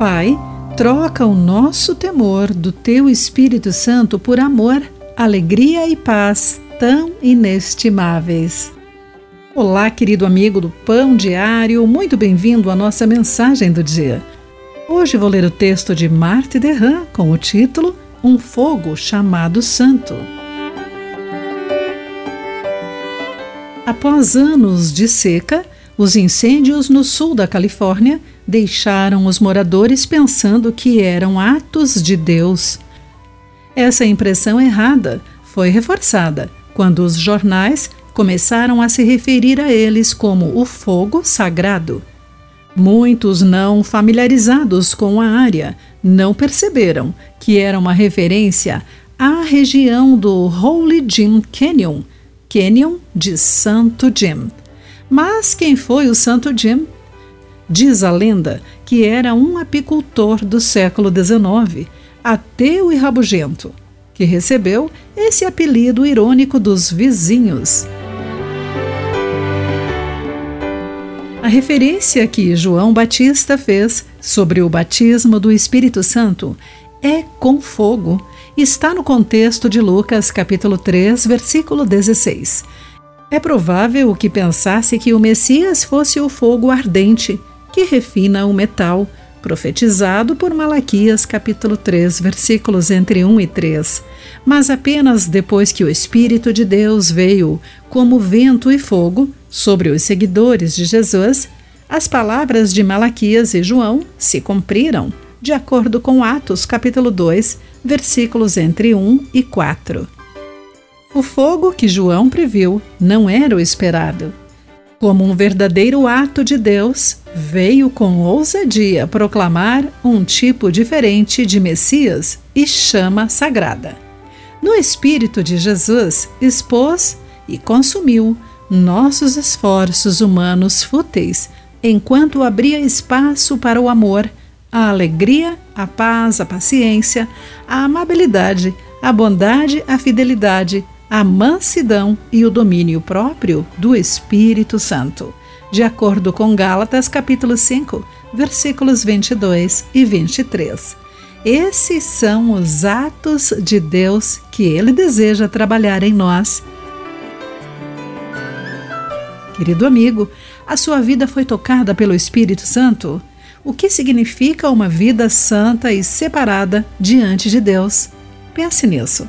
Pai, troca o nosso temor do teu Espírito Santo por amor, alegria e paz tão inestimáveis. Olá, querido amigo do Pão Diário, muito bem-vindo à nossa mensagem do dia. Hoje vou ler o texto de Marthe Derran com o título Um Fogo Chamado Santo. Após anos de seca, os incêndios no sul da Califórnia deixaram os moradores pensando que eram atos de Deus. Essa impressão errada foi reforçada quando os jornais começaram a se referir a eles como o fogo sagrado. Muitos não familiarizados com a área não perceberam que era uma referência à região do Holy Jim Canyon, Canyon de Santo Jim. Mas quem foi o Santo Jim? Diz a lenda que era um apicultor do século XIX, ateu e rabugento, que recebeu esse apelido irônico dos vizinhos. A referência que João Batista fez sobre o batismo do Espírito Santo é com fogo está no contexto de Lucas capítulo 3, versículo 16. É provável que pensasse que o Messias fosse o fogo ardente que refina o metal, profetizado por Malaquias capítulo 3, versículos entre 1 e 3. Mas apenas depois que o Espírito de Deus veio como vento e fogo sobre os seguidores de Jesus, as palavras de Malaquias e João se cumpriram, de acordo com Atos capítulo 2, versículos entre 1 e 4. O fogo que João previu não era o esperado. Como um verdadeiro ato de Deus, veio com ousadia proclamar um tipo diferente de Messias e chama sagrada. No Espírito de Jesus, expôs e consumiu nossos esforços humanos fúteis, enquanto abria espaço para o amor a alegria, a paz, a paciência, a amabilidade, a bondade, a fidelidade, a mansidão e o domínio próprio do Espírito Santo, de acordo com Gálatas capítulo 5, versículos 22 e 23. Esses são os atos de Deus que ele deseja trabalhar em nós. Querido amigo, a sua vida foi tocada pelo Espírito Santo? o que significa uma vida santa e separada diante de Deus. Pense nisso.